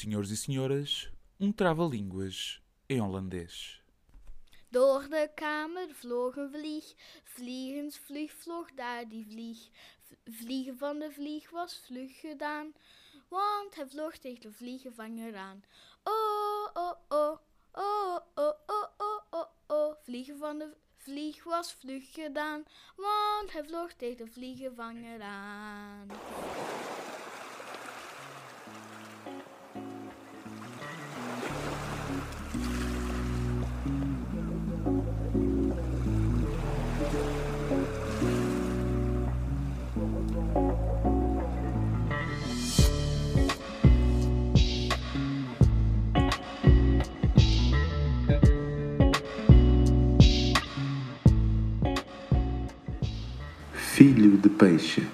senhores e senhoras, um trava-línguas em. Door de kamer vloog een vlieg. Vliegensvlieg vloog daar die vlieg. Vliegen van de vlieg was vlug gedaan. Want hij vloog tegen de vliegenvanger aan. Oh, oh, oh. Oh, oh, oh, oh, oh, oh. Vliegen van de vlieg was vlug gedaan. Want hij vloog tegen de vliegenvanger aan. De peixe.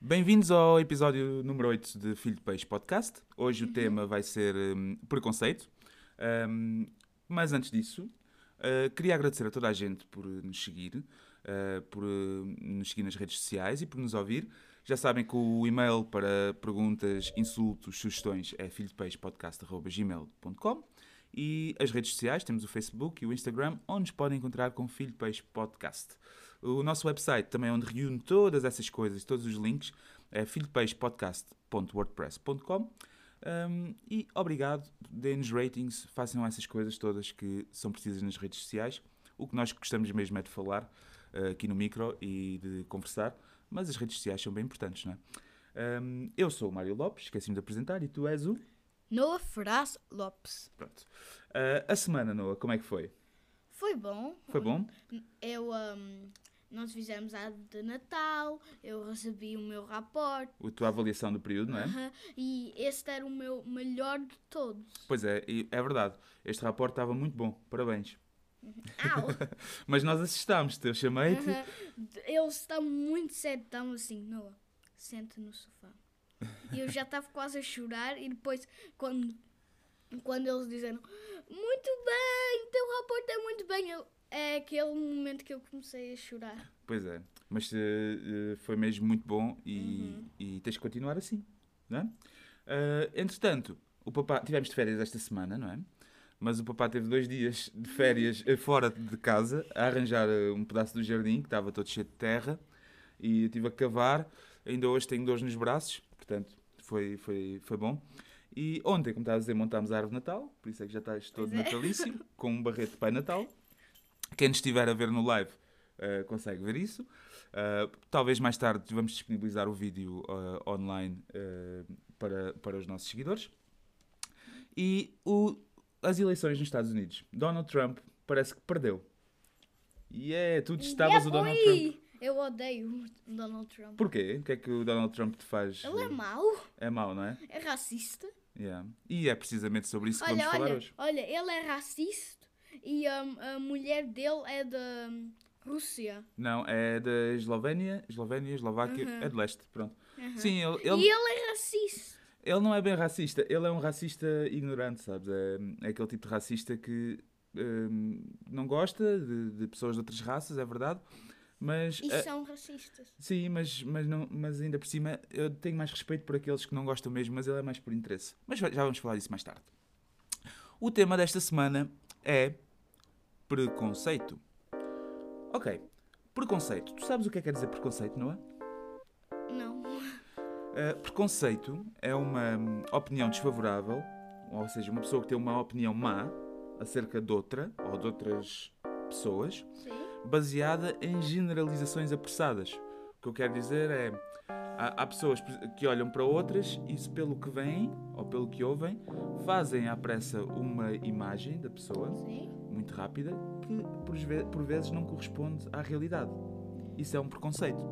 Bem-vindos ao episódio número 8 de Filho de Peixe Podcast. Hoje o tema vai ser hum, preconceito. Hum, mas antes disso, uh, queria agradecer a toda a gente por nos seguir, uh, por uh, nos seguir nas redes sociais e por nos ouvir. Já sabem que o e-mail para perguntas, insultos, sugestões é filhodepeixepodcast.gmail.com e as redes sociais, temos o Facebook e o Instagram, onde nos podem encontrar com Filho de Peixe Podcast. O nosso website também é onde reúne todas essas coisas, todos os links, é filhodepeixepodcast.wordpress.com um, e obrigado, deem-nos ratings, façam essas coisas todas que são precisas nas redes sociais. O que nós gostamos mesmo é de falar uh, aqui no micro e de conversar, mas as redes sociais são bem importantes, não é? Um, eu sou o Mário Lopes, esqueci-me de apresentar, e tu és o... Noah Ferraz Lopes. Pronto. Uh, a semana, Noah, como é que foi? Foi bom. Foi bom? Eu, hum, nós fizemos a de Natal, eu recebi o meu raporte. A tua avaliação do período, não é? aham, E esse era o meu melhor de todos. Pois é, é verdade. Este raporte estava muito bom. Parabéns. Au! Mas nós assistámos-te, eu chamei-te. Aham. Eles estão muito sérios, estão assim, Noah, senta no sofá. E eu já estava quase a chorar e depois, quando, quando eles disseram muito bem, teu raporte é muito bem, eu, é aquele momento que eu comecei a chorar. Pois é. Mas eh, foi mesmo muito bom e, e tens de continuar assim, não é? Eh, entretanto, o papá, tivemos de férias esta semana, não é? Mas o papá teve dois dias de férias fora de casa a arranjar um pedaço do jardim que estava todo cheio de terra e eu tive a cavar. Ainda hoje tenho dores nos braços, portanto foi, foi, foi bom. E ontem, como estava a dizer, montámos a árvore de Natal, por isso é que já estás todo Pois é. natalício, com um barreto de Pai Natal. Quem nos estiver a ver no live eh, consegue ver isso. Uh, talvez mais tarde vamos disponibilizar o vídeo uh, online uh, para, para os nossos seguidores. E o- as eleições nos Estados Unidos. Donald Trump parece que perdeu. E é, tu destavas Yeah, o Donald boy! Trump. Eu odeio o Donald Trump. Porquê? O que é que o Donald Trump te faz? Ele é mau, É mau, não é? é racista. Yeah. E é precisamente sobre isso que Olha, vamos falar olha, hoje. olha, ele é racista e hum, a mulher dele é da hum, Rússia. Não, é da Eslovénia, Eslovénia, Eslováquia, é de leste, pronto. Sim, ele, ele, E ele é racista. Ele não é bem racista, ele é um racista ignorante, sabes? É, é aquele tipo de racista que hum, não gosta de, de pessoas de outras raças, é verdade. Mas, E eh, são racistas. sim, mas, mas, não, mas ainda por cima eu tenho mais respeito por aqueles que não gostam mesmo, mas ele é mais por interesse. Mas já vamos falar disso mais tarde. O tema desta semana é preconceito. Ok, preconceito. Tu sabes o que é que quer dizer preconceito, não é? Não. Uh, preconceito é uma hum, opinião desfavorável, ou seja, uma pessoa que tem uma opinião má acerca de outra ou de outras pessoas, Sim. Baseada em generalizações apressadas. O que eu quero dizer é há, há pessoas que olham para outras e se pelo que veem ou pelo que ouvem fazem à pressa uma imagem da pessoa Sim. muito rápida que por, ve- por vezes não corresponde à realidade. Isso é um preconceito.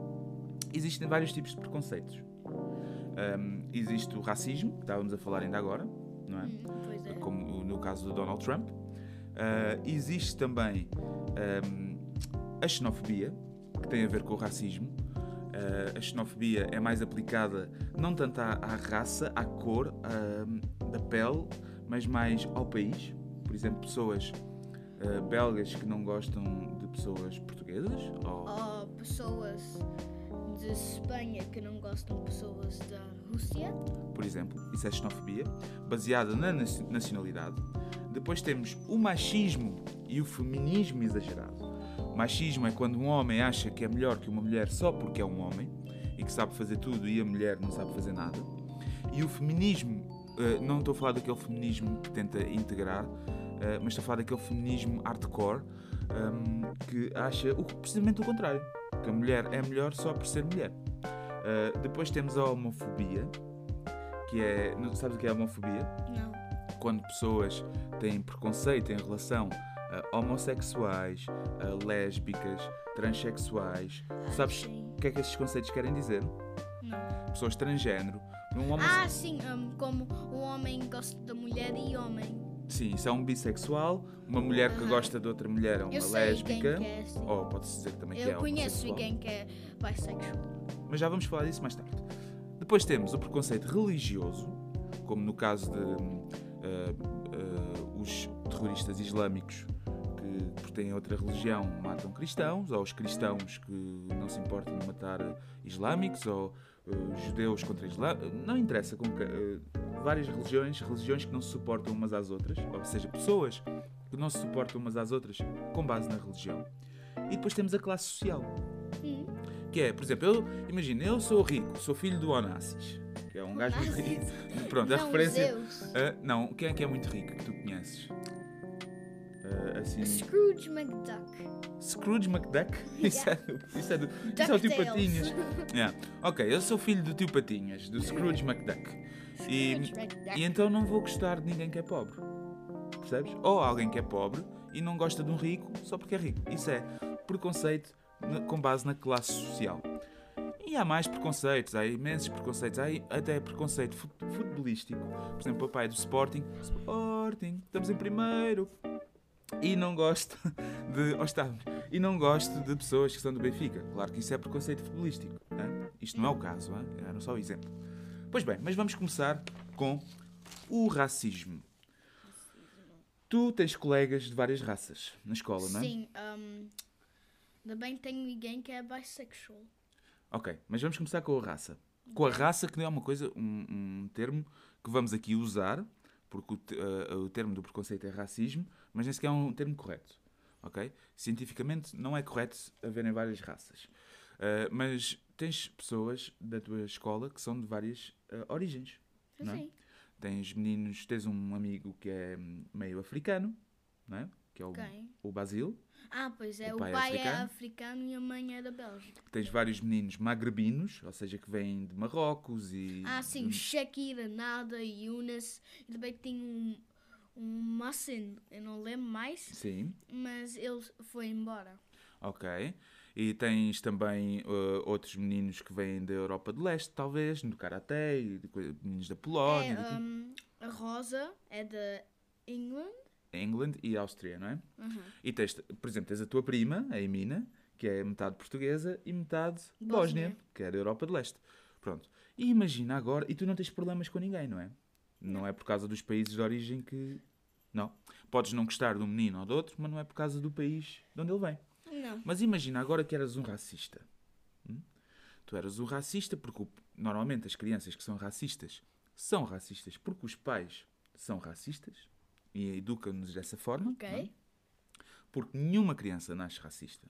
Existem vários tipos de preconceitos. Hum, existe o racismo, que estávamos a falar ainda agora, não é? Hum, é. Como no caso do Donald Trump. Ah, existe também hum, a xenofobia, que tem a ver com o racismo. Ah, a xenofobia é mais aplicada não tanto à, à raça, à cor ah, da pele, mas mais ao país. Por exemplo, pessoas ah, belgas que não gostam de pessoas portuguesas. Ou, Ou pessoas de Espanha que não gostam de pessoas da Rússia. por exemplo, isso é xenofobia, baseada na naci- nacionalidade. Depois temos o machismo e o feminismo exagerado. Machismo é quando um homem acha que é melhor que uma mulher só porque é um homem e que sabe fazer tudo e a mulher não sabe fazer nada. E o feminismo, eh, não estou a falar daquele feminismo que tenta integrar, eh, mas estou a falar daquele feminismo hardcore ehm, que acha precisamente o contrário, que a mulher é melhor só por ser mulher. Eh, depois temos a homofobia, que é. Não sabes o que é a homofobia? Não. Quando pessoas têm preconceito em relação a homossexuais, a lésbicas, transexuais. Tu sabes o que é que esses conceitos querem dizer? Não. Pessoas transgênero. Um. Ah, sim, hum, como o homem gosta da mulher e homem. Sim, isso é um bissexual. Uma mulher que Aham. gosta de outra mulher é uma Eu lésbica. quem que é, sim. Ou pode-se dizer também que é Eu conheço alguém que é bisexual. Mas já vamos falar disso mais tarde. Depois temos o preconceito religioso, como no caso de ah, ah, os terroristas islâmicos que, por terem outra religião, matam cristãos, ou os cristãos que não se importam de matar islâmicos, ou ah, judeus contra islâmicos. Não interessa. Com que, ah, várias religiões, religiões que não se suportam umas às outras, ou seja, pessoas que não se suportam umas às outras com base na religião. E depois temos a classe social. Que é, por exemplo, eu, imagina, eu sou rico, sou filho do Onassis, que é um gajo muito rico. Pronto, a não, referência. Zeus. Ah, não, quem é que é muito rico que tu conheces? Assim. Scrooge McDuck. Scrooge McDuck? Isso é do. Isso é, do, isso é o tio. Patinhas. Yeah. Ok, eu sou filho do tio Patinhas, do Scrooge McDuck. E, Scrooge McDuck. e então não vou gostar de ninguém que é pobre. Percebes? Ou alguém que é pobre e não gosta de um rico só porque é rico. Isso é preconceito com base na classe social. E há mais preconceitos, há imensos preconceitos, há até preconceito fut- futebolístico. Por exemplo, o papai do Sporting, Sporting, estamos em primeiro. E não gosto de. Ou estamos, e não gosto de pessoas que são do Benfica. Claro que isso é preconceito futebolístico. Isto não é o caso, hein? era só o exemplo. Pois bem, mas vamos começar com o racismo. Tu tens colegas de várias raças na escola, não é? Sim, um, ainda bem que tenho ninguém que é bisexual. Ok, mas vamos começar com a raça. Com a raça, que não é uma coisa, um, um termo que vamos aqui usar, porque o, eh, o termo do preconceito é racismo, mas nem sequer é um termo correto. Ok? Cientificamente não é correto haverem várias raças. Eh, mas tens pessoas da tua escola que são de várias eh, origens. Não é? Tens meninos, tens um amigo que é hum, meio africano, não é? Que é o, Quem? o Basil. Ah, pois é, O o pai pai, é é africano? africano e a mãe é da Bélgica. Tens vários meninos magrebinos, ou seja, que vêm de Marrocos e. Ah, sim, de- Shakira, Nada, Yunus. E também tem um, um Massin, eu não lembro mais, Sim, mas ele foi embora. ok. E tens também uh, outros meninos que vêm da Europa do Leste, talvez, no Karaté, meninos da Polónia, É, um, a Rosa é da England. England e Áustria, não é? Uhum. E tens, por exemplo, tens a tua prima, a Emina, que é metade portuguesa e metade Bósnia. Bósnia, que é da Europa do Leste. Pronto. E imagina agora, e tu não tens problemas com ninguém, não é? Não é por causa dos países de origem que. Não. Podes não gostar de um menino ou de outro, mas não é por causa do país de onde ele vem. Não. Mas imagina agora que eras um racista. Hum? Tu eras um racista porque normalmente as crianças que são racistas são racistas porque os pais são racistas e educam-nos dessa forma. Ok. é? Porque nenhuma criança nasce racista.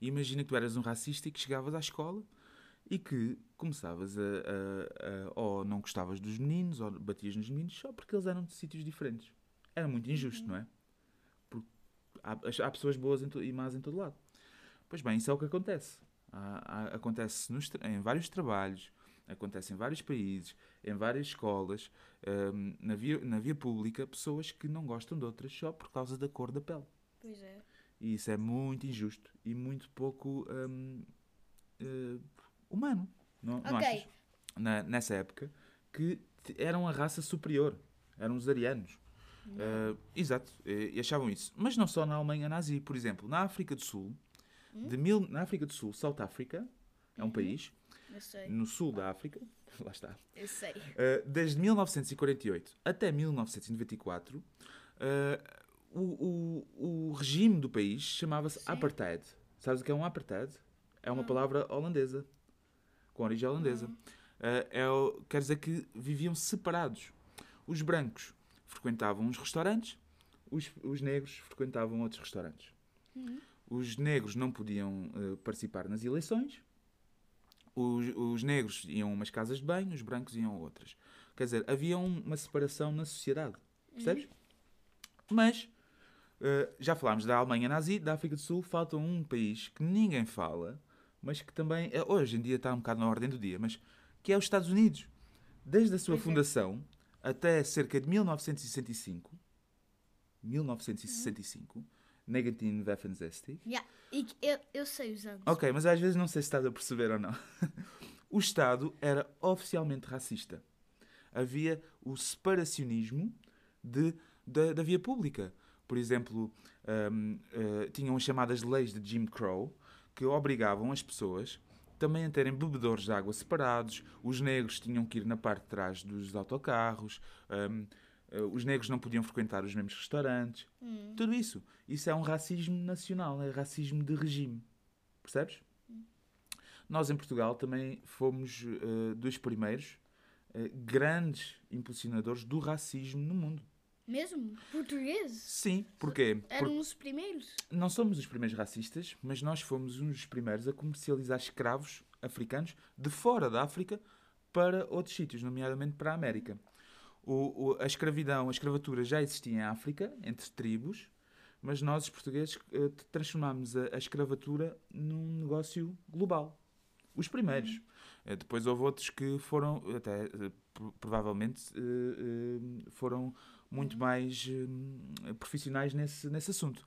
Imagina que tu eras um racista e que chegavas à escola e que começavas a, a- a- ou não gostavas dos meninos ou batias nos meninos só porque eles eram de sítios diferentes. Era muito injusto, não é? Porque há, há pessoas boas e más em todo lado. Pois bem, isso é o que acontece. Há- há- acontece nos em vários trabalhos, acontece em vários países, em várias escolas, hum, na, via, na via pública, pessoas que não gostam de outras só por causa da cor da pele. Pois é. E isso é muito injusto e muito pouco hum, eh, humano. Não, não Ok. achas? Na- nessa época, que eram a raça superior. Eram os arianos. Eh, exato, e achavam isso. Mas não só na Alemanha nazi. Por exemplo, na África do Sul, de mil, na África do Sul, South Africa, é um país, Eu sei. No sul da África, lá está, Eu sei. Uh, desde 1948 até 1994, uh, o, o, o regime do país chamava-se apartheid. Sabes o que é um apartheid? É uma Não. palavra holandesa. com origem holandesa. Uh, é, quer dizer que viviam separados. Os brancos frequentavam uns restaurantes, os, os negros frequentavam outros restaurantes. Os negros não podiam participar nas eleições, os, os negros iam a umas casas de banho, os brancos iam a outras. Quer dizer, havia uma separação na sociedade. Percebes? Uhum. Mas, uh, já falámos da Alemanha nazi, da África do Sul, falta um país que ninguém fala, mas que também, eh, hoje em dia está um bocado na ordem do dia, mas que é os Estados Unidos. Desde a sua pois é. fundação é. até cerca de 1965, 1965, uhum. 1965. Yeah. E eu, eu sei os anos. Ok, mas às vezes não sei se estás a perceber ou não. o Estado era oficialmente racista. Havia o separacionismo de, de da via pública. Por exemplo, um, uh, tinham as chamadas leis de Jim Crow, que obrigavam as pessoas também a terem bebedores de água separados, os negros tinham que ir na parte de trás dos autocarros, um, os negros não podiam frequentar os mesmos restaurantes. Tudo isso. Isso é um racismo nacional, é racismo de regime. Percebes? Nós em Portugal também fomos eh, dos primeiros eh, grandes impulsionadores do racismo no mundo. Mesmo? Portugueses? Sim, porquê? Eram os primeiros? não somos os primeiros racistas, mas nós fomos uns dos primeiros a comercializar escravos africanos de fora da África para outros sítios, nomeadamente para a América. O- o- a escravidão, a escravatura já existia em África, entre tribos, mas nós, os portugueses, eh, transformámos a, a escravatura num negócio global. Os primeiros. Eh, Depois houve outros que foram, até eh, pro- provavelmente, foram muito mais eh, profissionais nesse, nesse assunto.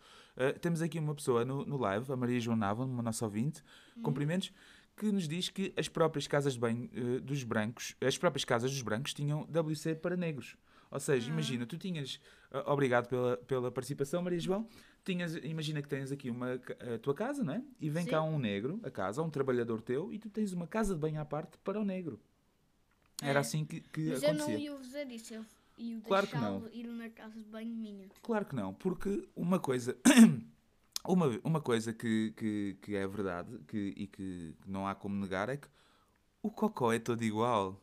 Temos aqui uma pessoa no, no live, a Maria João Nava, uma nossa ouvinte, cumprimentos, que nos diz que as próprias casas de banho eh, dos brancos, as próprias casas dos brancos tinham WC para negros. Ou seja, imagina, tu tinhas, ah, obrigado pela, pela participação, Maria João, tinhas, imagina que tens aqui uma, a tua casa, não é? E vem Sim. cá um negro, a casa, um trabalhador teu, e tu tens uma casa de banho à parte para o negro. Era É. assim que, que Mas eu não acontecia. ia fazer isso. Eu ia Claro que deixá-lo ir na casa de banho minha. Claro que não, porque uma coisa, uma, uma coisa que, que, que é verdade que, e que não há como negar é que o cocó é todo igual.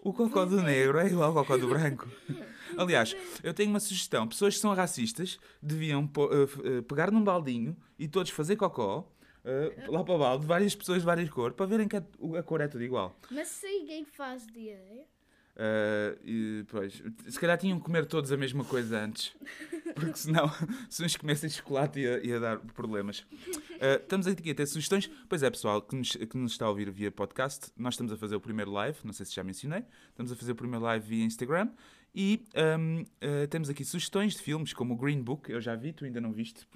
O cocó do negro é igual ao cocó do branco. Aliás, eu tenho uma sugestão. Pessoas que são racistas deviam eh, pegar num baldinho e todos fazer cocó eh, lá para o balde, várias pessoas de várias cores, para verem que a, a cor é tudo igual. Mas se alguém faz diarreia? Uh, e, pois, se calhar tinham que comer todos a mesma coisa antes, porque senão, se uns comessem chocolate, ia, ia dar problemas. Uh, estamos aqui a ter sugestões. Pois é, pessoal, que nos, que nos está a ouvir via podcast, nós estamos a fazer o primeiro live, não sei se já mencionei, estamos a fazer o primeiro live via Instagram e um, uh, temos aqui sugestões de filmes como o Green Book, eu já vi, tu ainda não viste.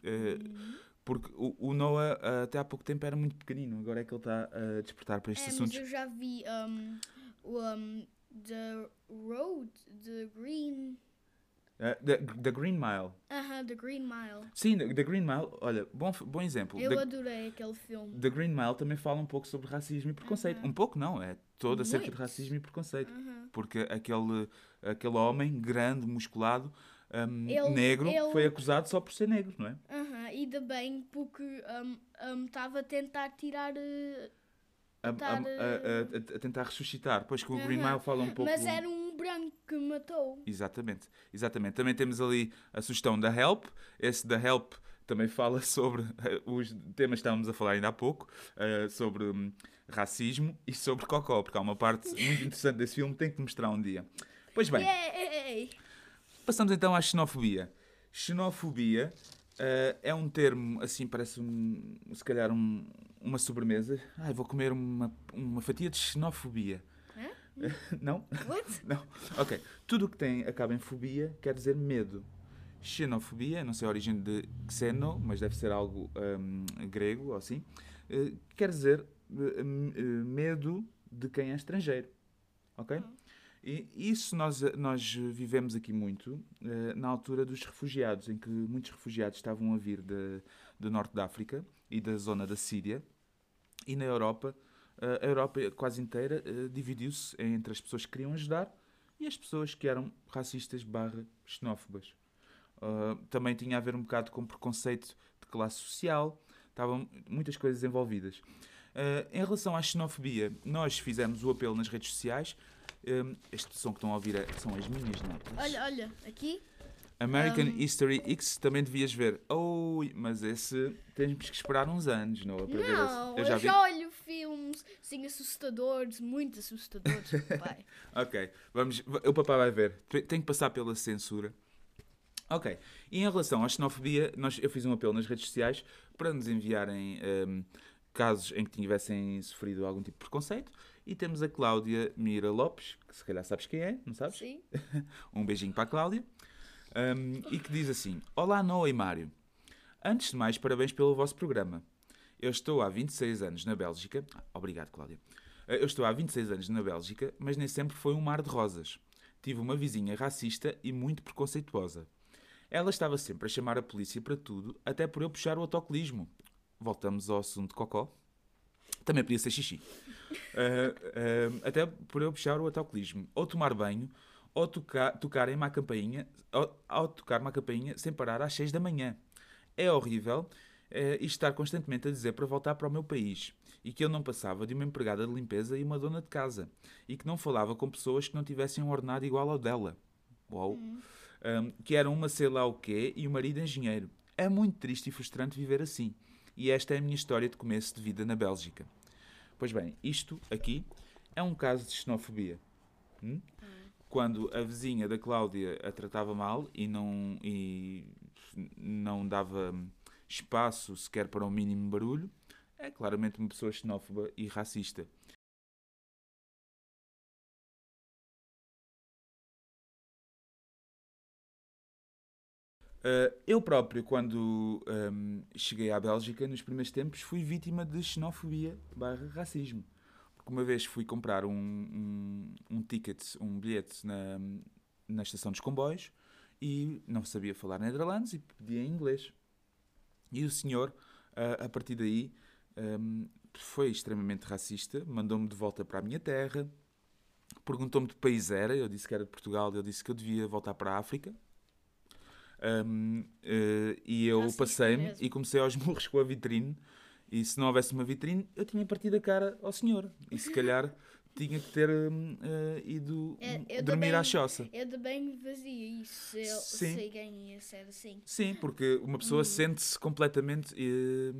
porque o, o Noah uh, até há pouco tempo era muito pequenino, agora é que ele está a despertar para estes É, mas assuntos. eu já vi um, o um, The Road, The Green. Uh, the, the Green Mile. Aham, The Green Mile. Sim, The The Green Mile, olha, bom, bom exemplo. Eu The, adorei aquele filme. The Green Mile também fala um pouco sobre racismo e preconceito. Um pouco não, é todo acerca de Muito. racismo e preconceito. Aham. Porque aquele, aquele homem grande, musculado, um, Ele- negro, ele- foi acusado só por ser negro, não é? Aham, E também porque estava a tentar tirar. Eh, A, a- Tentar, a- a- tentar ressuscitar. Pois que o Green. Mile fala um pouco. Mas era um branco que matou. Exatamente, exatamente. Também temos ali a sugestão da Help. Esse da Help também fala sobre eh, os temas que estávamos a falar ainda há pouco, eh, sobre hum, racismo e sobre cocó, porque há uma parte muito interessante desse filme que tem que te mostrar um dia. Pois bem, passamos então à xenofobia. Xenofobia eh, é um termo, assim, parece um, se calhar um- uma sobremesa. Ai, vou comer uma, uma fatia de xenofobia. Não? What? Não. Ok. Tudo o que tem acaba em fobia quer dizer medo. Xenofobia, não sei a origem de xeno, mas deve ser algo hum, grego ou assim, eh, quer dizer hum, eh, medo de quem é estrangeiro. Ok? E isso nós, nós vivemos aqui muito eh, na altura dos refugiados, em que muitos refugiados estavam a vir de, do norte da África e da zona da Síria. E na Europa, eh, a Europa quase inteira eh, dividiu-se entre as pessoas que queriam ajudar e as pessoas que eram racistas barra xenófobas. Uh, também tinha a ver um bocado com preconceito de classe social, estavam muitas coisas envolvidas. Em relação à xenofobia, nós fizemos o apelo nas redes sociais. Um, este som que estão a ouvir é- são as minhas notas. Olha, olha, aqui. American Um, History X também devias ver. Oh, mas esse temos que esperar uns anos, Noah, para ver Não, esse. eu já já, vi. olho filmes assim assustadores, muito assustadores, pai. Ok, vamos. O papai vai ver. Te- Tem que passar pela censura. Ok. E em relação à xenofobia, nós, eu fiz um apelo nas redes sociais para nos enviarem hum, casos em que tivessem sofrido algum tipo de preconceito. E temos a Cláudia Mira Lopes, que se calhar sabes quem é, não sabes? Sim. Um beijinho para a Cláudia. Um, e que diz assim: Olá, Noa e Mário. Antes de mais, parabéns pelo vosso programa. Eu estou há 26 anos na Bélgica. Obrigado, Cláudia. Eh, Eu estou há 26 anos na Bélgica, mas nem sempre foi um mar de rosas. Tive uma vizinha racista e muito preconceituosa. Ela estava sempre a chamar a polícia para tudo, até por eu puxar o autocolismo. Voltamos ao assunto cocó. Também podia ser xixi. Ah, ah, até por eu puxar o autocolismo. Ou tomar banho, ou tocar, tocarem-me à campainha, ou, ou tocar-me à campainha sem parar às 6 da manhã. É horrível eh, estar constantemente a dizer para voltar para o meu país e que eu não passava de uma empregada de limpeza e uma dona de casa e que não falava com pessoas que não tivessem um ordenado igual ao dela. Uau. Um, que eram uma sei lá o quê e o marido engenheiro. É muito triste e frustrante viver assim. E esta é a minha história de começo de vida na Bélgica. Pois bem, isto aqui é um caso de xenofobia. Hum? Quando a vizinha da Cláudia a tratava mal e não, e não dava espaço sequer para um mínimo barulho, é claramente uma pessoa xenófoba e racista. Uh, eu próprio, quando um, cheguei à Bélgica, nos primeiros tempos, fui vítima de xenofobia barra racismo. Uma vez fui comprar um, um, um ticket, um bilhete na, na estação dos comboios e não sabia falar nederlandes e pedia em inglês. E o senhor, uh, a partir daí, um, foi extremamente racista, mandou-me de volta para a minha terra, perguntou-me de que país era, eu disse que era de Portugal, ele disse que eu devia voltar para a África. Um, eh, e eu passei-me e comecei aos murros com a vitrine. E se não houvesse uma vitrine, eu tinha partido a cara ao senhor. E se calhar tinha que ter hum, eh, ido É, hum, eu dormir também- à choça. Eu também fazia isso eu Sim. sei quem ia ser assim. Sim, porque uma pessoa sente-se completamente eh,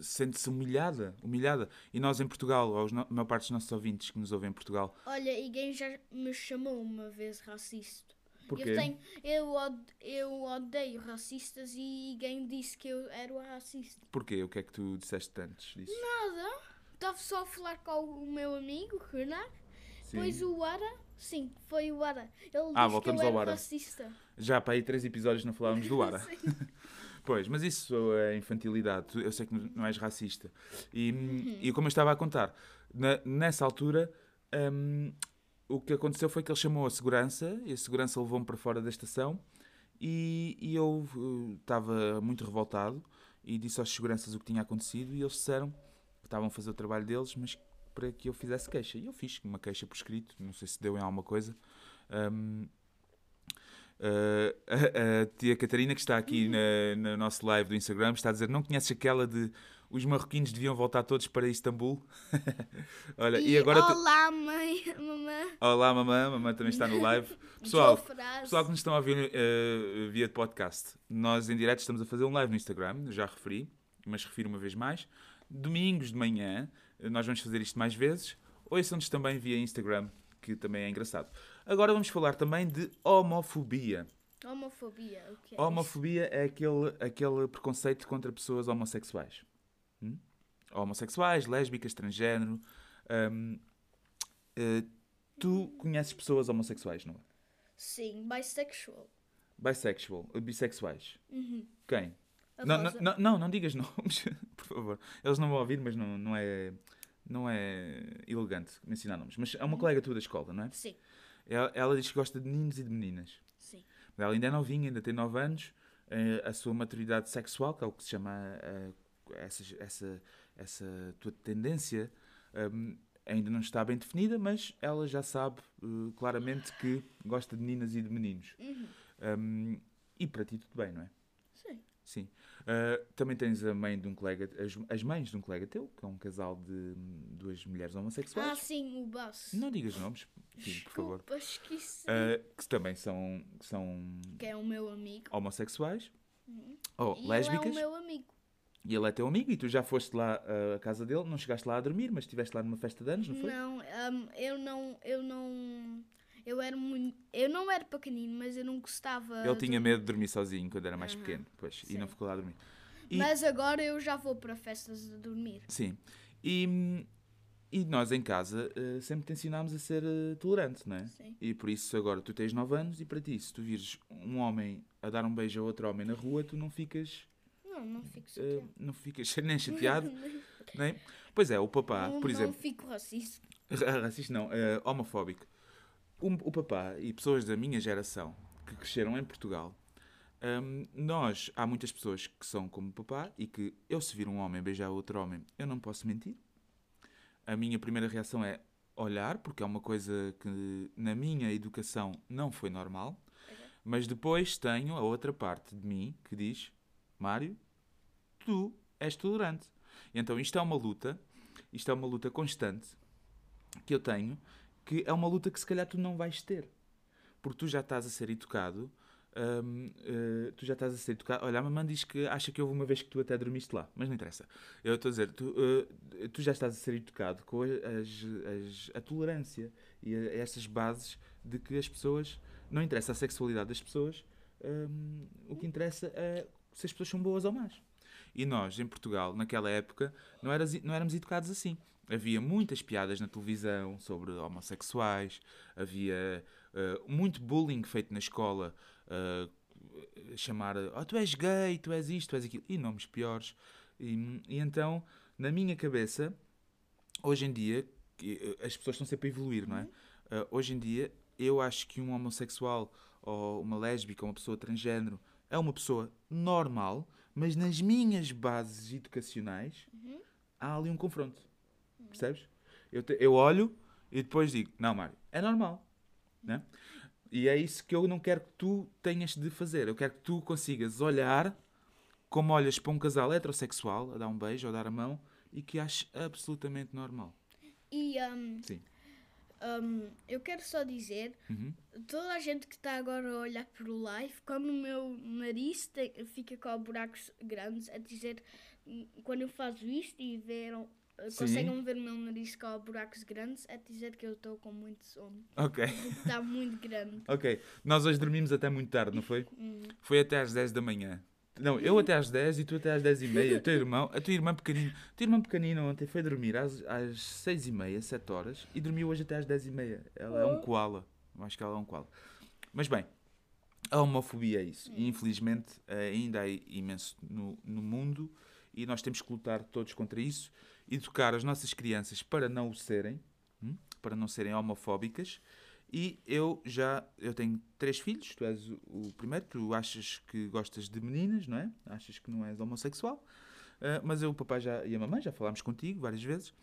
sente-se humilhada, humilhada. E nós em Portugal, no- a maior parte dos nossos ouvintes que nos ouvem em Portugal, Olha, e quem já me chamou uma vez racista. Porquê? Eu, tenho, eu, eu odeio racistas e quem disse que eu era o racista. Porquê? O que é que tu disseste antes disso? Nada. Estava só a falar com o meu amigo, Renan. Sim. Pois o Ara, sim, foi o Ara. Ele Ah, voltamos que eu ao era Ara. racista. Já para aí três episódios não falávamos do Ara. Pois, mas isso é infantilidade. Eu sei que não és racista. E, Uhum. e como eu estava a contar, na- nessa altura, hum, o que aconteceu foi que ele chamou a segurança e a segurança levou-me para fora da estação e, e eu uh, estava muito revoltado e disse aos seguranças o que tinha acontecido e eles disseram que estavam a fazer o trabalho deles, mas para que eu fizesse queixa. E eu fiz uma queixa por escrito, não sei se deu em alguma coisa. Hum, Uh, a, a tia Catarina, que está aqui na, no nosso live do Instagram, está a dizer: Não conheces aquela de os marroquinos deviam voltar todos para Istambul? Olha, e, E, agora. te- olá, mãe, mamãe. Olá, mamã, mamã também está no live. Pessoal, pessoal que nos estão a ouvir uh, via podcast, nós em direto estamos a fazer um live no Instagram, já referi, mas refiro uma vez mais. Domingos de manhã, nós vamos fazer isto mais vezes. Ouçam-nos também via Instagram, que também é engraçado. Agora vamos falar também de homofobia. Homofobia, o que é Homofobia é aquele, aquele preconceito contra pessoas homossexuais. Homossexuais, lésbicas, transgênero. Hum, eh, tu conheces pessoas homossexuais, não é? Sim, bisexual. Bisexual, eh, bissexuais. Uhum. Quem? A Não, não, não, não, digas nomes, por favor. Eles não vão ouvir, mas não, não, é, não é elegante mencionar nomes. Mas é uma colega tua da escola, não é? Sim, Ela, ela diz que gosta de meninos e de meninas. sim. Ela ainda é novinha, ainda tem 9 anos. eh, a sua maturidade sexual, que é o que se chama eh, essa, essa, essa tua tendência, hum, ainda não está bem definida, mas ela já sabe eh, claramente que gosta de meninas e de meninos. Uhum. Hum, e para ti tudo bem, não é? Sim. Sim. Uh, também tens a mãe de um colega, as, as mães de um colega teu, que é um casal de hum, duas mulheres homossexuais. Ah, sim, o Bus. Não digas nomes, sim, por favor. Esqueci. Uh, que também são, são Que é o meu amigo. homossexuais ou e lésbicas. ele é o meu amigo. E ele é teu amigo e tu já foste lá uh, à casa dele, não chegaste lá a dormir, mas estiveste lá numa festa de anos, não foi? Não, hum, eu não, eu não, eu era muito, eu não era pequenino, mas eu não gostava. Ele tinha medo de dormir sozinho quando era mais Aham, pequeno, pois, e sim. não ficou lá a dormir. E- Mas agora eu já vou para festas de dormir. Sim. E, e nós em casa eh, sempre te ensinámos a ser eh, tolerante, não é? Sim. E por isso agora tu tens 9 anos e para ti, se tu vires um homem a dar um beijo a outro homem na rua, tu não ficas, Não, não fico eh, chateado. não ficas nem chateado, nem... Pois é, o papá, não, por exemplo, não fico racista. racista não, eh, homofóbico. O, o papá e pessoas da minha geração que cresceram em Portugal, hum, nós, há muitas pessoas que são como o papá e que eu se vir um homem beijar outro homem, eu não posso mentir. A minha primeira reação é olhar, porque é uma coisa que na minha educação não foi normal. Mas depois tenho a outra parte de mim que diz: Mário, tu és tolerante. Então isto é uma luta, isto é uma luta constante que eu tenho, que é uma luta que se calhar tu não vais ter. Porque tu já estás a ser educado, hum, eh, tu já estás a ser educado. Olha, a mamãe diz que acha que houve uma vez que tu até dormiste lá, mas não interessa. Eu estou a dizer, tu, eh, tu já estás a ser educado com as, as- a tolerância e a, essas bases de que as pessoas, não interessa a sexualidade das pessoas, hum, o que interessa é se as pessoas são boas ou más. E nós, em Portugal, naquela época, não, eras, não éramos educados assim. Havia muitas piadas na televisão sobre homossexuais, havia eh, muito bullying feito na escola, eh, chamar, oh, tu és gay, tu és isto, tu és aquilo, e nomes piores. E, e então, na minha cabeça, hoje em dia, eh, as pessoas estão sempre a evoluir, não é? Eh, hoje em dia, eu acho que um homossexual ou uma lésbica ou uma pessoa transgênero é uma pessoa normal, mas nas minhas bases educacionais há ali um confronto. Percebes? Eu, te- eu olho e depois digo: Não, Mário, é normal. Né? E é isso que eu não quero que tu tenhas de fazer. Eu quero que tu consigas olhar como olhas para um casal heterossexual a dar um beijo ou a dar a mão e que aches absolutamente normal. E hum, Sim. Hum, eu quero só dizer, Uhum. toda a gente que está agora a olhar para o live, como o meu nariz fica com buracos grandes, a dizer, hum, quando eu faço isto e veram, eh, Sim. conseguem ver o meu nariz com buracos grandes, a dizer que eu estou com muito sono. Ok. Está muito grande. Ok. Nós hoje dormimos até muito tarde, não foi? Hum. Foi até às 10 da manhã. Não, eu até às 10 e tu até às 10 e meia. O teu irmão, a tua irmã pequenina, a tua irmã pequenina ontem foi dormir às, às 6 e meia, 7 horas, e dormiu hoje até às 10 e meia. Ela é um koala. Eu acho que ela é um koala. Mas bem, a homofobia é isso. E infelizmente eh, ainda há imenso no, no mundo e nós temos que lutar todos contra isso, educar as nossas crianças para não o serem, hum? para não serem homofóbicas. E eu já eu tenho três filhos, tu és o, o primeiro, tu achas que gostas de meninas, não é? Achas que não és homossexual. Ah, mas eu, o papai já, e a mamãe já falámos contigo várias vezes.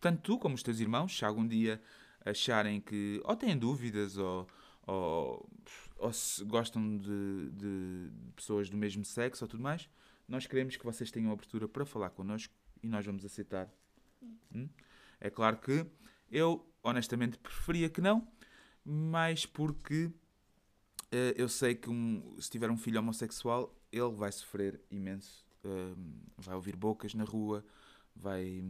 Tanto tu como os teus irmãos, se algum dia acharem que ou têm dúvidas ou, ou, ou se gostam de, de pessoas do mesmo sexo ou tudo mais, nós queremos que vocês tenham abertura para falar connosco e nós vamos aceitar. Hum? É claro que eu, honestamente, preferia que não, mas porque eh, eu sei que um- se tiver um filho homossexual, ele vai sofrer imenso. Hum, vai ouvir bocas na rua, vai,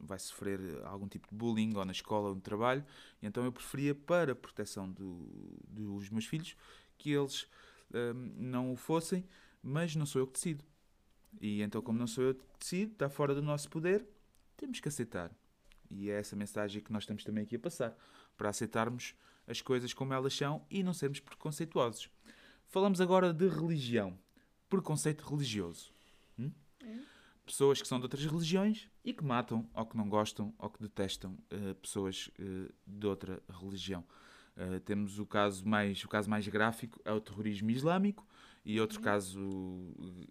vai sofrer algum tipo de bullying ou na escola ou no trabalho. E então eu preferia, para a proteção do- dos meus filhos, que eles hum, não o fossem, mas não sou eu que decido. E então, como não sou eu que decido, está fora do nosso poder, temos que aceitar. E é essa mensagem que nós estamos também aqui a passar, para aceitarmos as coisas como elas são e não sermos preconceituosos. Falamos agora de religião, preconceito religioso. Hum? Pessoas que são de outras religiões e que matam, ou que não gostam, ou que detestam eh, pessoas eh, de outra religião. Eh, temos o caso mais o caso mais gráfico é o terrorismo islâmico e outro caso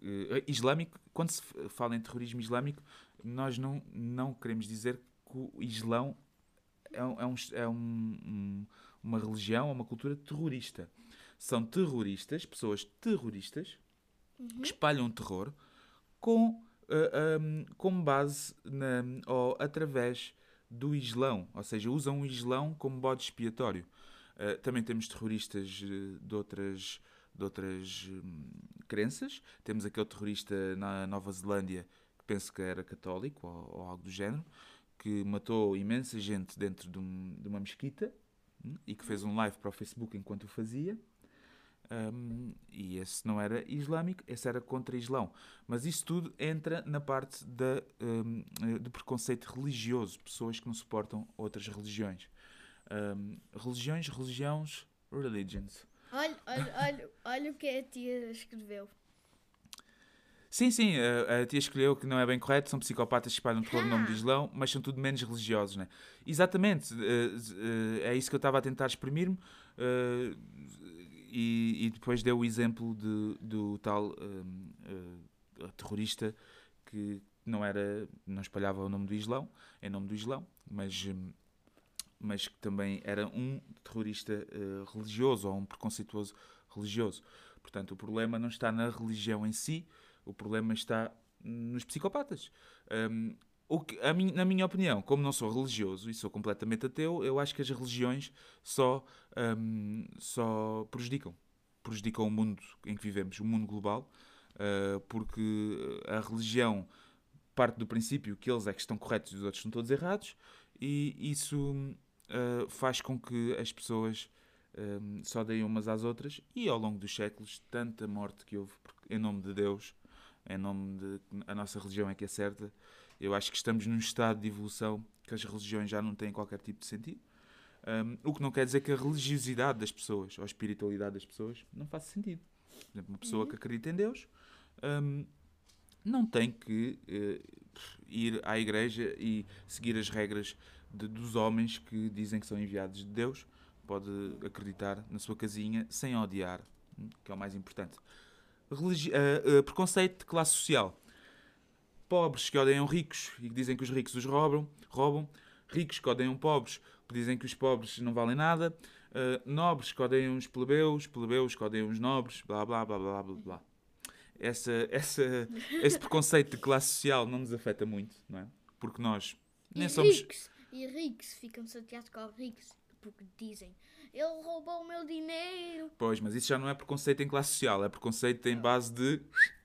eh, islâmico. Quando se fala em terrorismo islâmico, nós não não queremos dizer que o Islão é, é, um, é um- um- uma religião, é uma cultura terrorista. São terroristas, pessoas terroristas, Uhum. que espalham terror com, ah, um, com base na, ou através do Islão, ou seja, usam o Islão como bode expiatório. Uh, também temos terroristas uh, de outras, de outras hum, crenças. Temos aquele terrorista na Nova Zelândia que penso que era católico ou, ou algo do género, que matou imensa gente dentro de, um- de uma mesquita e que fez um live para o Facebook enquanto o fazia. Um, e esse não era islâmico, esse era contra Islão. Mas isso tudo entra na parte da, um, eh, do preconceito religioso, pessoas que não suportam outras religiões. Um, religiões, religiões, religions. Olha, olha, olha, olha o que a tia escreveu. Sim, sim, a, a tia escolheu que não é bem correto, são psicopatas que espalham terror no nome do Islão, mas são tudo menos religiosos, né? Exatamente, eh, eh, é isso que eu estava a tentar exprimir-me eh, e, e depois deu o exemplo de, do tal eh, eh, terrorista que não era, não espalhava o nome do Islão, em nome do Islão, mas, mas que também era um terrorista eh, religioso ou um preconceituoso religioso. Portanto, o problema não está na religião em si, o problema está nos psicopatas. Hum, o que, a min- na minha opinião, como não sou religioso e sou completamente ateu, eu acho que as religiões só, hum, só prejudicam. Prejudicam o mundo em que vivemos, o mundo global, uh, porque a religião parte do princípio que eles é que estão corretos e os outros estão todos errados, e isso uh, faz com que as pessoas um, só deem umas às outras, e ao longo dos séculos, tanta morte que houve em nome de Deus, em nome de a nossa religião é que é certa, eu acho que estamos num estado de evolução que as religiões já não têm qualquer tipo de sentido. Um, o que não quer dizer que a religiosidade das pessoas ou a espiritualidade das pessoas não faça sentido. Por exemplo, uma pessoa que acredita em Deus um, não tem que eh, ir à igreja e seguir as regras de- dos homens que dizem que são enviados de Deus. Pode acreditar na sua casinha sem odiar, hum, que é o mais importante. Eh, eh, preconceito de classe social. Pobres que odeiam ricos e que dizem que os ricos os roubam. roubam. Ricos que odeiam pobres, que dizem que os pobres não valem nada. Eh, nobres que odeiam os plebeus, plebeus que odeiam os nobres, blá blá blá blá blá blá. Essa, essa, esse preconceito de classe social não nos afeta muito, não é? Porque nós nem e somos. ricos, e ricos ficam chateados com os ricos porque dizem ele roubou o meu dinheiro. Pois, mas isso já não é preconceito em classe social, é preconceito em base de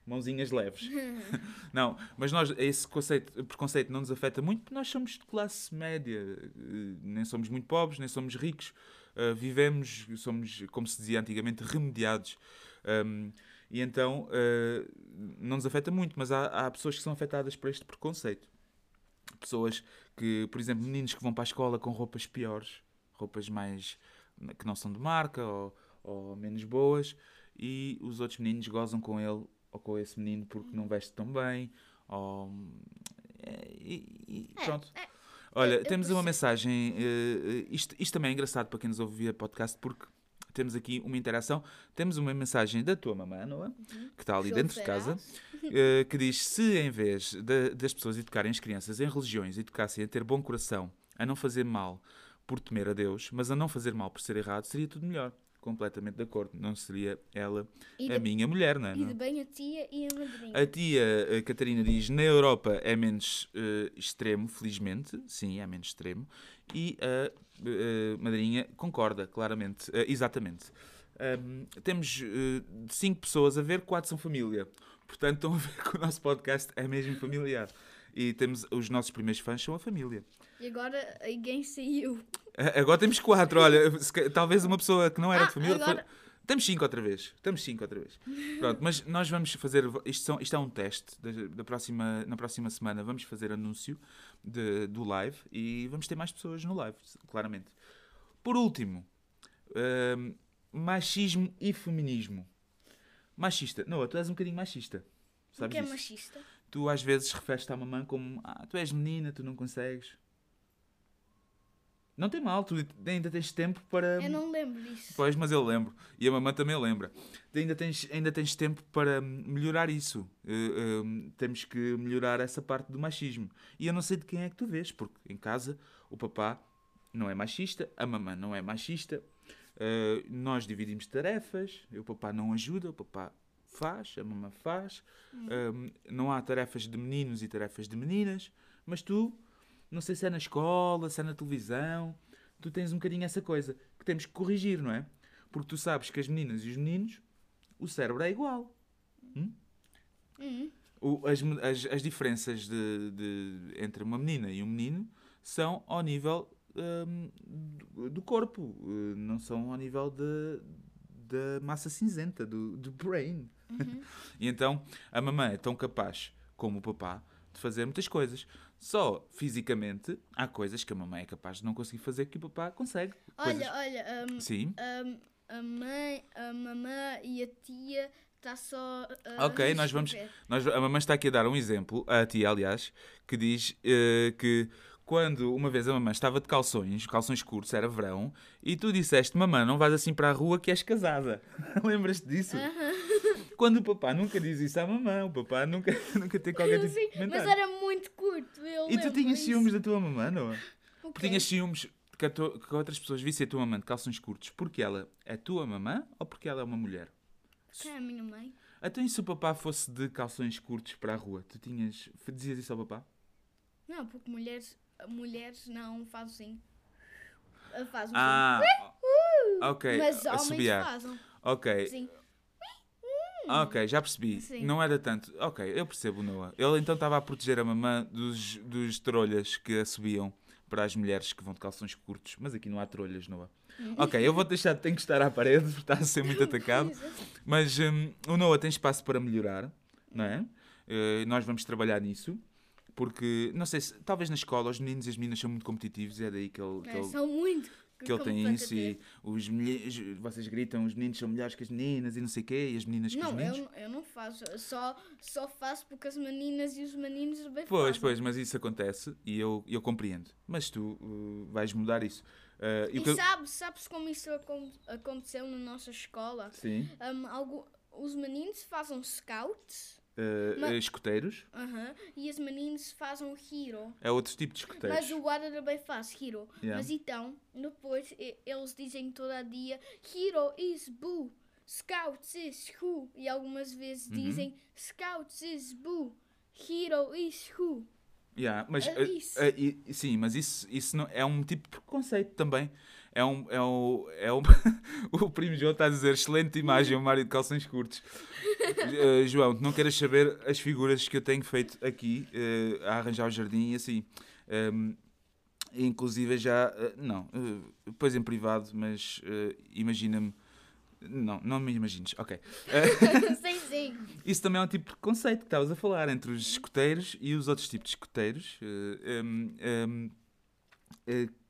mãozinhas leves. não, mas nós, esse conceito, preconceito não nos afeta muito porque nós somos de classe média, eh, nem somos muito pobres, nem somos ricos, eh, vivemos, somos, como se dizia antigamente, remediados. Um, e então eh, não nos afeta muito, mas há, há pessoas que são afetadas por este preconceito. Pessoas que, por exemplo, meninos que vão para a escola com roupas piores, roupas mais que não são de marca ou, ou menos boas, e os outros meninos gozam com ele ou com esse menino porque não veste tão bem, ou, é, e, e pronto. é. Olha, Eu- temos uma mensagem. eh, isto, isto também é engraçado para quem nos ouve via podcast, porque temos aqui uma interação. Temos uma mensagem da tua mamã, Noa, que está ali João dentro de casa, eh, que diz: se em vez de- das pessoas educarem as crianças em religiões, educassem a ter bom coração, a não fazer mal por temer a Deus, mas a não fazer mal por ser errado, seria tudo melhor. Completamente de acordo. Não seria ela a minha mulher, não é? e de bem a tia e a madrinha. A tia a Catarina diz na Europa é menos eh, extremo, felizmente, sim, é menos extremo. E a eh, madrinha concorda, claramente, eh, exatamente. Ahm, temos eh, cinco pessoas a ver, quatro são família. Portanto, estão a ver que o nosso podcast é mesmo familiar. E temos os nossos primeiros fãs são a família. E agora alguém saiu. A- Agora temos quatro, olha, talvez uma pessoa que não era Ah, de família. agora- foi- Temos cinco outra vez. Temos cinco outra vez. Pronto, mas nós vamos fazer. Isto, são- isto é um teste. Da, da próxima, na próxima semana vamos fazer anúncio de- do live e vamos ter mais pessoas no live, claramente. Por último, hum, machismo e feminismo. Machista. Não, tu és um bocadinho machista. O Sabes que é disso? machista? Tu às vezes referes-te à mamãe como ah, tu és menina, tu não consegues. Não tem mal, tu ainda tens tempo para. Eu não lembro disso. Pois, mas eu lembro. E a mamãe também lembra. Ainda tens, ainda tens tempo para hum, melhorar isso. Eh, hum, temos que melhorar essa parte do machismo. E eu não sei de quem é que tu vês, porque em casa o papá não é machista, a mamãe não é machista. eh, nós dividimos tarefas, o papá não ajuda, o papá faz, a mamã faz. Um, não há tarefas de meninos e tarefas de meninas, mas tu, não sei se é na escola, se é na televisão, tu tens um bocadinho essa coisa que temos que corrigir, não é? Porque tu sabes que as meninas e os meninos, o cérebro é igual. Hum? Hum. O- as, as, as diferenças de, de- entre uma menina e um menino são ao nível hum, do, do corpo, eh, não são ao nível da massa cinzenta, do, do brain. e então a mamã é tão capaz como o papá de fazer muitas coisas. Só fisicamente há coisas que a mamãe é capaz de não conseguir fazer que o papá consegue. Coisas- Olha, olha, hum, Sim. hum, a mãe, a mamã e a tia está só. ah, Ok, nós vamos. Nós, a mamãe está aqui a dar um exemplo, a tia, aliás, que diz eh, que quando uma vez a mamãe estava de calções, calções curtos, era verão, e tu disseste, mamãe, não vais assim para a rua que és casada. Lembras-te disso? Quando o papá nunca diz isso à mamãe, o papá nunca, nunca tem qualquer tipo Sim, de mas comentário. era E tu tinhas isso. ciúmes da tua mamãe, não é? Tinhas ciúmes que, tua- que outras pessoas vissem a tua mamãe de calções curtos porque ela é tua mamã ou porque ela é uma mulher? Quem é a minha mãe? Então e se o papá fosse de calções curtos para a rua? Tu tinhas... dizias isso ao papá? Não, porque mulheres, mulheres não fazem. Ah, Fazem Ah, ok. Mas homens assobiar. fazem. Ok, Sim. Ok, já percebi. Sim. Não era tanto. Ok, eu percebo o Noah. Ele então estava a proteger a mamã dos, dos trolhas que assobiam para as mulheres que vão de calções curtos. Mas aqui não há trolhas, Noah. Ok, eu vou deixar, tenho que estar à parede porque está a ser muito atacado. Mas hum, o Noah tem espaço para melhorar, não é? Eh, nós vamos trabalhar nisso. Porque, não sei se, talvez na escola os meninos e as meninas são muito competitivos e é daí que ele, que É, ele, são muito. Que ele tem isso e os vocês gritam os meninos são melhores que as meninas e não sei o quê e as meninas que os Não, meninos. eu, eu não faço. eu Só, só faço porque as meninas e os meninos bem Pois, fazem. pois, mas isso acontece e eu, eu compreendo. Mas tu uh, vais mudar isso. Uh, E o que sabes, sabes como isso acon- aconteceu na nossa escola? Sim. Um, algo, os meninos fazem scouts Uh, Ma- escoteiros aham, e as meninas fazem hero. é outro tipo de escoteiros. Mas o Guarda também faz hero. Yeah. Mas então, depois eles dizem todo dia Hero is boo, Scouts is who. E algumas vezes Uhum. dizem Scouts is boo, Hero is who. Yeah, mas, É uh, isso. uh, sim, mas isso, isso não, é um tipo de preconceito também. É um. É um, é um o primo João está a dizer excelente imagem, o Mário de calções curtos. Uh, João, tu não queres saber as figuras que eu tenho feito aqui uh, a arranjar o jardim e assim. Um, inclusive já. uh, não, depois em privado, mas imagina-me. Não, não me imagines. Ok. Sim, sim. isso também é um tipo de preconceito que estavas a falar entre os escoteiros e os outros tipos de escoteiros eh, em, em, eh,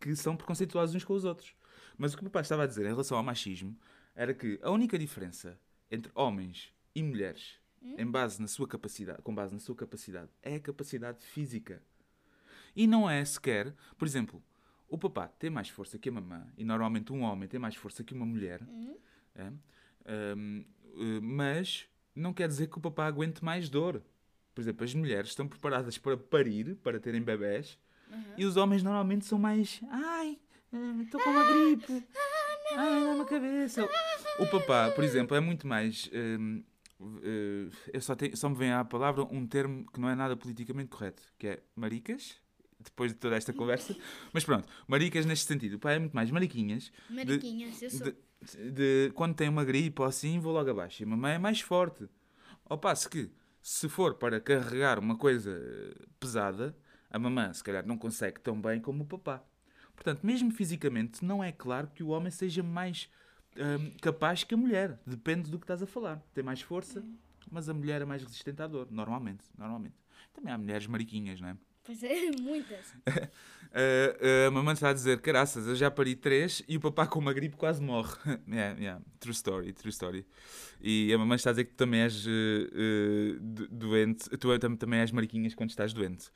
que são preconceituosos uns com os outros. Mas o que o meu pai estava a dizer em relação ao machismo era que a única diferença entre homens e mulheres em base na sua capacidade, com base na sua capacidade é a capacidade física. E não é sequer, por exemplo, o papá tem mais força que a mamã e normalmente um homem tem mais força que uma mulher. É? Ahm, eh, mas não quer dizer que o papá aguente mais dor. Por exemplo, as mulheres estão preparadas para parir, para terem bebés, e os homens normalmente são mais. Ai, eh, estou com uma gripe. Ai, dá-me a cabeça. O papá, por exemplo, é muito mais. hum, eh, eu só, tenho, só me vem à palavra um termo que não é nada politicamente correto, que é maricas. Depois de toda esta conversa, mas pronto, maricas neste sentido. O pai é muito mais mariquinhas, Mariquinhas, eu sou. de, de- quando tem uma gripe ou assim, vou logo abaixo. E a mamãe é mais forte. Ao passo que, se for para carregar uma coisa eh, pesada, a mamã se calhar não consegue tão bem como o papá. Portanto, mesmo fisicamente, não é claro que o homem seja mais hum, capaz que a mulher. Depende do que estás a falar. Tem mais força, mas a mulher é mais resistente à dor, normalmente. normalmente. Também há mulheres mariquinhas, não é? Pois é, muitas. Uh, a mamãe está a dizer, caraças, eu já pari três e o papá com uma gripe quase morre. yeah, yeah. True story, true story. E a mamãe está a dizer que tu também és uh, do- doente, tu tam- também és mariquinhas quando estás doente.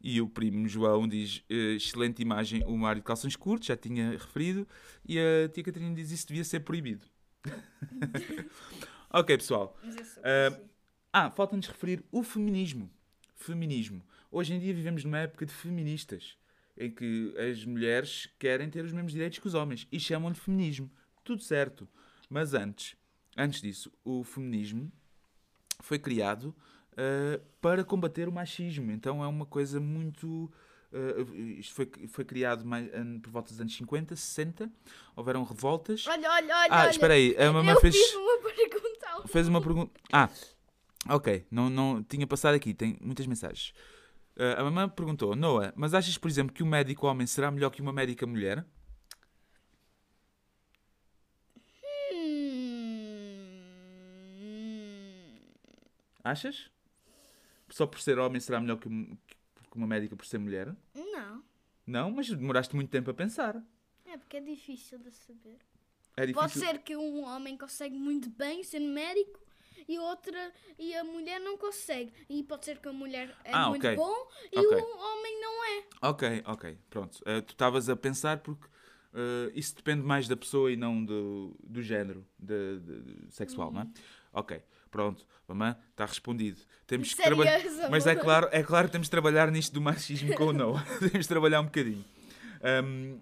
E o primo João diz, uh, excelente imagem, o Mário de calções curtos, já tinha referido, e a tia Catarina diz, isso devia ser proibido. ok, pessoal. Ah, assim. Ah, falta-nos referir o feminismo. Feminismo. Hoje em dia vivemos numa época de feministas, em que as mulheres querem ter os mesmos direitos que os homens e chamam-lhe feminismo. Tudo certo. Mas antes, antes disso, o feminismo foi criado uh, para combater o machismo. Então é uma coisa muito. Uh, isto foi, foi criado mais, por volta dos anos 50, 60. Houveram revoltas. Olha, olha, olha. Ah, espera aí. A mamãe eu fez, fiz uma pergunta. fez uma pergunta. Ah, ok. Não, não tinha passado aqui. Tem muitas mensagens. Uh, a mamãe perguntou: Noah, mas achas, por exemplo, que um médico homem será melhor que uma médica mulher? Hum. Achas? Só por ser homem será melhor que, um- uma médica por ser mulher? Não. Não, mas demoraste muito tempo a pensar. É porque é difícil de saber. É difícil. Pode ser que um homem consegue muito bem ser médico e outra e a mulher não consegue. E pode ser que a mulher é Ah, muito ok. bom e Ok. o homem não é. Ok, ok, pronto. Eh, tu estavas a pensar porque eh, isso depende mais da pessoa e não do, do género de, de- de- sexual, não é? Ok, pronto. Mamãe, está respondido. Temos que trabalhar. Mas é claro, é claro que temos de trabalhar nisto do machismo com o Noah. temos de trabalhar um bocadinho. Ahm,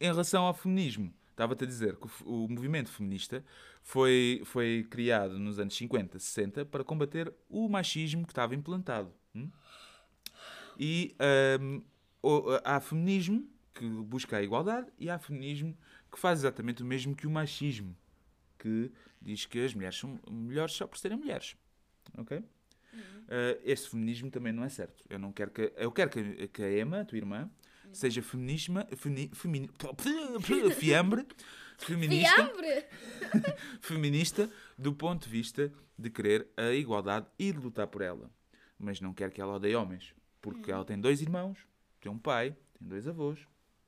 em relação ao feminismo, estava-te a dizer que o, o movimento feminista foi, foi criado nos anos 50, 60 para combater o machismo que estava implantado. hum? E o- há feminismo que busca a igualdade e há feminismo que faz exatamente o mesmo que o machismo, que diz que as mulheres são melhores só por serem mulheres. Ok? Uh, este feminismo também não é certo. Eu não quero que eu quero que, que a Emma, a tua irmã, seja feminisma, femi, femini, fiambre, feminista, Fiambre! feminista do ponto de vista de querer a igualdade e de lutar por ela. Mas não quero que ela odeie homens, porque ela tem dois irmãos, tem um pai, tem dois avós,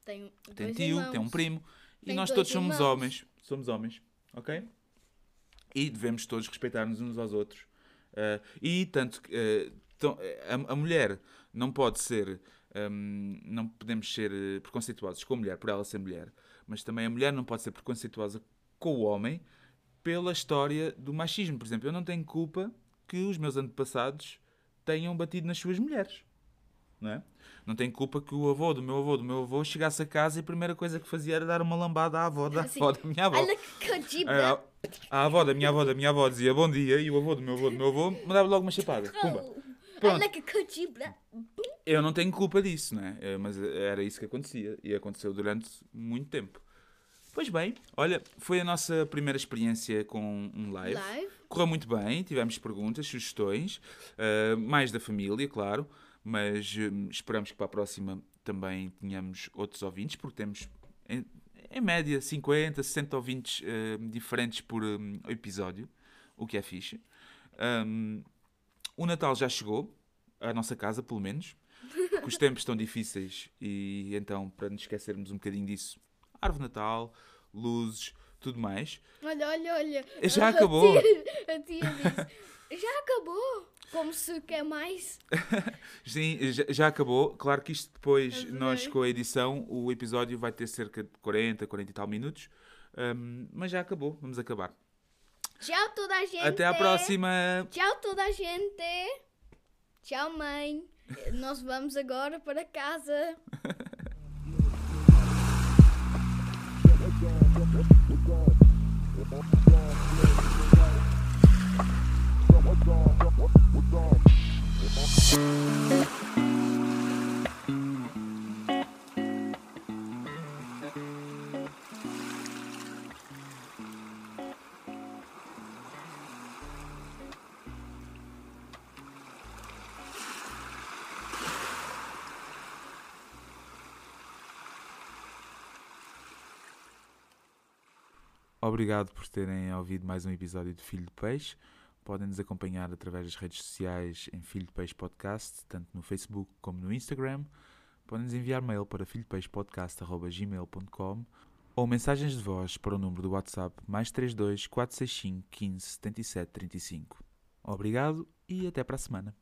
tem dois tio, irmãos. tem um primo e Tem nós dois todos somos irmãos. homens, somos homens, ok? E devemos todos respeitar-nos uns aos outros. Ah, e tanto que então, a, a mulher não pode ser, hum, não podemos ser preconceituosos com a mulher por ela ser mulher, mas também a mulher não pode ser preconceituosa com o homem pela história do machismo. Por exemplo, eu não tenho culpa que os meus antepassados tenham batido nas suas mulheres. Não é? Não tenho culpa que o avô do meu avô do meu avô chegasse a casa e a primeira coisa que fazia era dar uma lambada à avó da Assim, avó da minha avó. Olha que cadiba! A, avó da minha avó da minha avó dizia bom dia e o avô do meu avô do meu avô me dava logo uma chapada. Pumba. Pronto. Eu não tenho culpa disso, não é? Eh, Mas era isso que acontecia e aconteceu durante muito tempo. Pois bem, olha, foi a nossa primeira experiência com um live. Live? Correu muito bem, tivemos perguntas, sugestões, eh, mais da família, claro, mas hum, esperamos que para a próxima também tenhamos outros ouvintes, porque temos em, em média 50, 60 ouvintes eh, diferentes por hum, episódio, o que é fixe. Hum, o Natal já chegou, à nossa casa, pelo menos, porque os tempos estão difíceis e então, para nos esquecermos um bocadinho disso, árvore de Natal, luzes, tudo mais. Olha, olha, olha. Já A acabou. tia- A tia disse: Já acabou! Como se quer mais. Sim, já, já acabou. Claro que isto depois, Adorei. nós com a edição, o episódio vai ter cerca de 40, 40 e tal minutos. Hum, mas já acabou, vamos acabar. Tchau, toda a gente. Até à próxima! Tchau, toda a gente. Tchau, mãe. Nós vamos agora para casa. Obrigado por terem ouvido mais um episódio de Filho de Peixe. Podem nos acompanhar através das redes sociais em Filho de Peixe Podcast, tanto no Facebook como no Instagram. Podem nos enviar mail para filhopeixepodcast.gmail.com ou mensagens de voz para o número do WhatsApp mais 32 465 15 77 35. Obrigado e até para a semana.